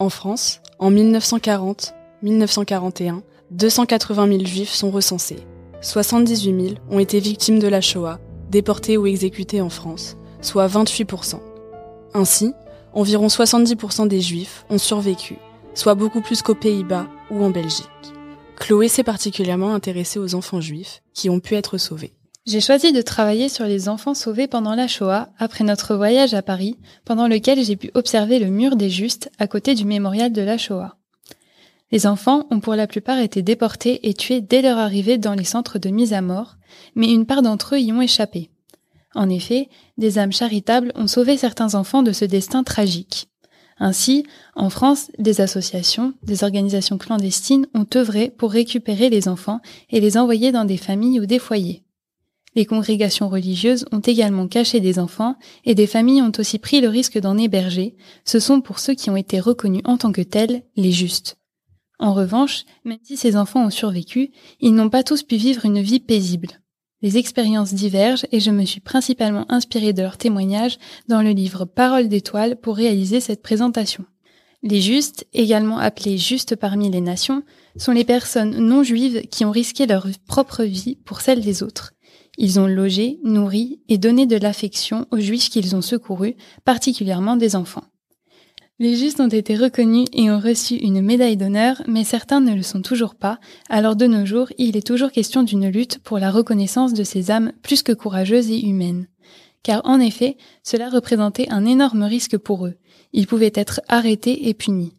En France, en 1940-1941, 280 000 juifs sont recensés. 78 000 ont été victimes de la Shoah, déportés ou exécutés en France, soit 28%. Ainsi, environ 70% des juifs ont survécu, soit beaucoup plus qu'aux Pays-Bas ou en Belgique. Chloé s'est particulièrement intéressée aux enfants juifs qui ont pu être sauvés. J'ai choisi de travailler sur les enfants sauvés pendant la Shoah, après notre voyage à Paris, pendant lequel j'ai pu observer le mur des Justes à côté du mémorial de la Shoah. Les enfants ont pour la plupart été déportés et tués dès leur arrivée dans les centres de mise à mort, mais une part d'entre eux y ont échappé. En effet, des âmes charitables ont sauvé certains enfants de ce destin tragique. Ainsi, en France, des associations, des organisations clandestines ont œuvré pour récupérer les enfants et les envoyer dans des familles ou des foyers. Les congrégations religieuses ont également caché des enfants et des familles ont aussi pris le risque d'en héberger. Ce sont pour ceux qui ont été reconnus en tant que tels les justes. En revanche, même si ces enfants ont survécu, ils n'ont pas tous pu vivre une vie paisible. Les expériences divergent et je me suis principalement inspirée de leurs témoignages dans le livre Paroles d'étoiles pour réaliser cette présentation. Les justes, également appelés justes parmi les nations, sont les personnes non juives qui ont risqué leur propre vie pour celle des autres. Ils ont logé, nourri et donné de l'affection aux juifs qu'ils ont secourus, particulièrement des enfants. Les justes ont été reconnus et ont reçu une médaille d'honneur, mais certains ne le sont toujours pas, alors de nos jours, il est toujours question d'une lutte pour la reconnaissance de ces âmes plus que courageuses et humaines. Car en effet, cela représentait un énorme risque pour eux. Ils pouvaient être arrêtés et punis.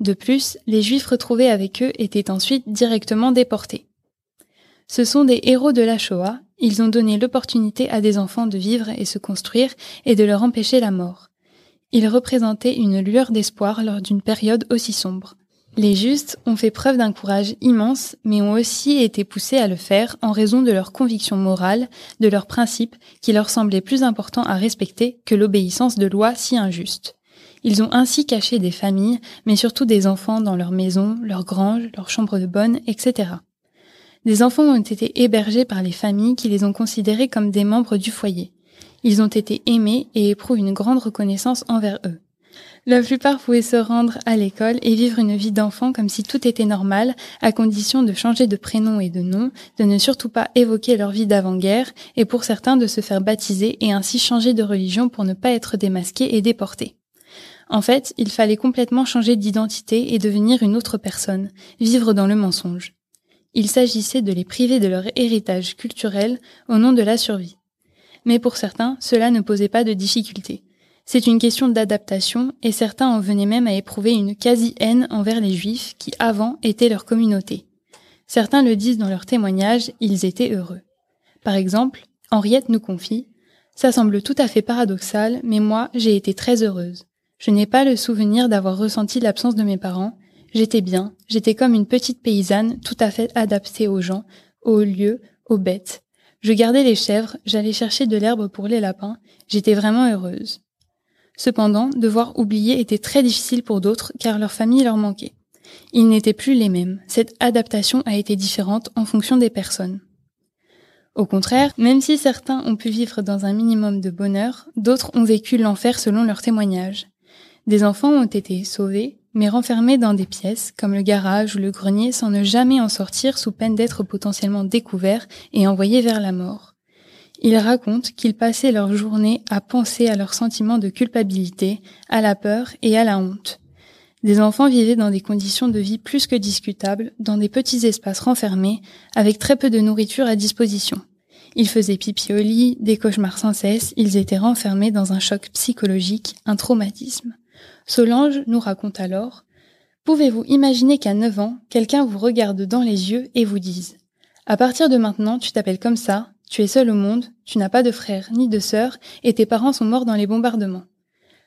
De plus, les juifs retrouvés avec eux étaient ensuite directement déportés. Ce sont des héros de la Shoah, ils ont donné l'opportunité à des enfants de vivre et se construire et de leur empêcher la mort. Ils représentaient une lueur d'espoir lors d'une période aussi sombre. Les justes ont fait preuve d'un courage immense, mais ont aussi été poussés à le faire en raison de leurs convictions morales, de leurs principes qui leur semblaient plus importants à respecter que l'obéissance de lois si injustes. Ils ont ainsi caché des familles, mais surtout des enfants dans leurs maisons, leurs granges, leurs chambres de bonne, etc. Des enfants ont été hébergés par les familles qui les ont considérés comme des membres du foyer. Ils ont été aimés et éprouvent une grande reconnaissance envers eux. La plupart pouvaient se rendre à l'école et vivre une vie d'enfant comme si tout était normal, à condition de changer de prénom et de nom, de ne surtout pas évoquer leur vie d'avant-guerre, et pour certains de se faire baptiser et ainsi changer de religion pour ne pas être démasqués et déportés. En fait, il fallait complètement changer d'identité et devenir une autre personne, vivre dans le mensonge. Il s'agissait de les priver de leur héritage culturel au nom de la survie. Mais pour certains, cela ne posait pas de difficulté. C'est une question d'adaptation et certains en venaient même à éprouver une quasi-haine envers les juifs qui avant étaient leur communauté. Certains le disent dans leurs témoignages, ils étaient heureux. Par exemple, Henriette nous confie Ça semble tout à fait paradoxal, mais moi, j'ai été très heureuse. Je n'ai pas le souvenir d'avoir ressenti l'absence de mes parents, J'étais bien, j'étais comme une petite paysanne tout à fait adaptée aux gens, aux lieux, aux bêtes. Je gardais les chèvres, j'allais chercher de l'herbe pour les lapins, j'étais vraiment heureuse. Cependant, devoir oublier était très difficile pour d'autres car leur famille leur manquait. Ils n'étaient plus les mêmes, cette adaptation a été différente en fonction des personnes. Au contraire, même si certains ont pu vivre dans un minimum de bonheur, d'autres ont vécu l'enfer selon leurs témoignages. Des enfants ont été sauvés, mais renfermés dans des pièces, comme le garage ou le grenier, sans ne jamais en sortir sous peine d'être potentiellement découverts et envoyés vers la mort. Ils racontent qu'ils passaient leur journée à penser à leurs sentiments de culpabilité, à la peur et à la honte. Des enfants vivaient dans des conditions de vie plus que discutables, dans des petits espaces renfermés, avec très peu de nourriture à disposition. Ils faisaient pipi au lit, des cauchemars sans cesse, ils étaient renfermés dans un choc psychologique, un traumatisme. Solange nous raconte alors Pouvez-vous imaginer qu'à 9 ans, quelqu'un vous regarde dans les yeux et vous dise À partir de maintenant, tu t'appelles comme ça, tu es seul au monde, tu n'as pas de frère ni de sœur, et tes parents sont morts dans les bombardements.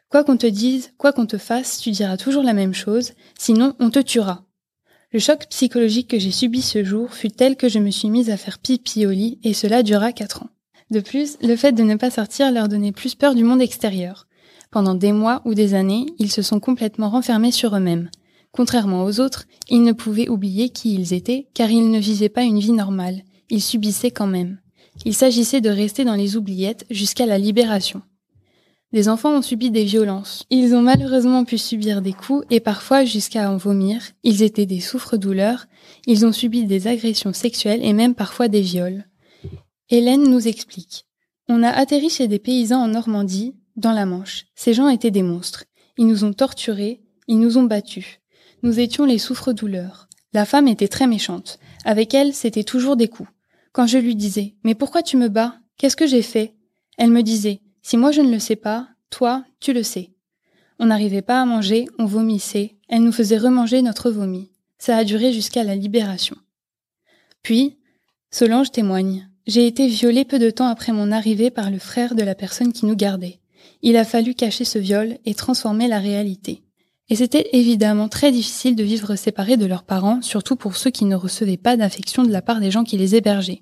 Quoi qu'on te dise, quoi qu'on te fasse, tu diras toujours la même chose, sinon on te tuera. Le choc psychologique que j'ai subi ce jour fut tel que je me suis mise à faire pipi au lit et cela dura quatre ans. De plus, le fait de ne pas sortir leur donnait plus peur du monde extérieur. Pendant des mois ou des années, ils se sont complètement renfermés sur eux-mêmes. Contrairement aux autres, ils ne pouvaient oublier qui ils étaient, car ils ne vivaient pas une vie normale. Ils subissaient quand même. Il s'agissait de rester dans les oubliettes jusqu'à la libération. Les enfants ont subi des violences. Ils ont malheureusement pu subir des coups et parfois jusqu'à en vomir. Ils étaient des souffres-douleurs. Ils ont subi des agressions sexuelles et même parfois des viols. Hélène nous explique. On a atterri chez des paysans en Normandie, dans la Manche. Ces gens étaient des monstres. Ils nous ont torturés, ils nous ont battus. Nous étions les souffres-douleurs. La femme était très méchante. Avec elle, c'était toujours des coups. Quand je lui disais Mais pourquoi tu me bats? Qu'est-ce que j'ai fait? Elle me disait Si moi je ne le sais pas, toi, tu le sais. On n'arrivait pas à manger, on vomissait, elle nous faisait remanger notre vomi. Ça a duré jusqu'à la libération. Puis, Solange témoigne. J'ai été violée peu de temps après mon arrivée par le frère de la personne qui nous gardait. Il a fallu cacher ce viol et transformer la réalité. Et c'était évidemment très difficile de vivre séparés de leurs parents, surtout pour ceux qui ne recevaient pas d'affection de la part des gens qui les hébergeaient.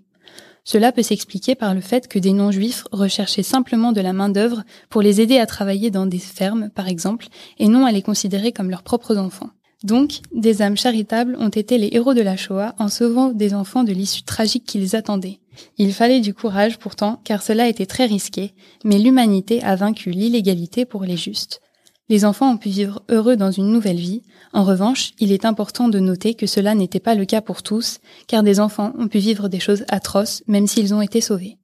Cela peut s'expliquer par le fait que des non-juifs recherchaient simplement de la main-d'œuvre pour les aider à travailler dans des fermes, par exemple, et non à les considérer comme leurs propres enfants. Donc, des âmes charitables ont été les héros de la Shoah en sauvant des enfants de l'issue tragique qui les attendait. Il fallait du courage pourtant, car cela était très risqué, mais l'humanité a vaincu l'illégalité pour les justes. Les enfants ont pu vivre heureux dans une nouvelle vie. En revanche, il est important de noter que cela n'était pas le cas pour tous, car des enfants ont pu vivre des choses atroces même s'ils ont été sauvés.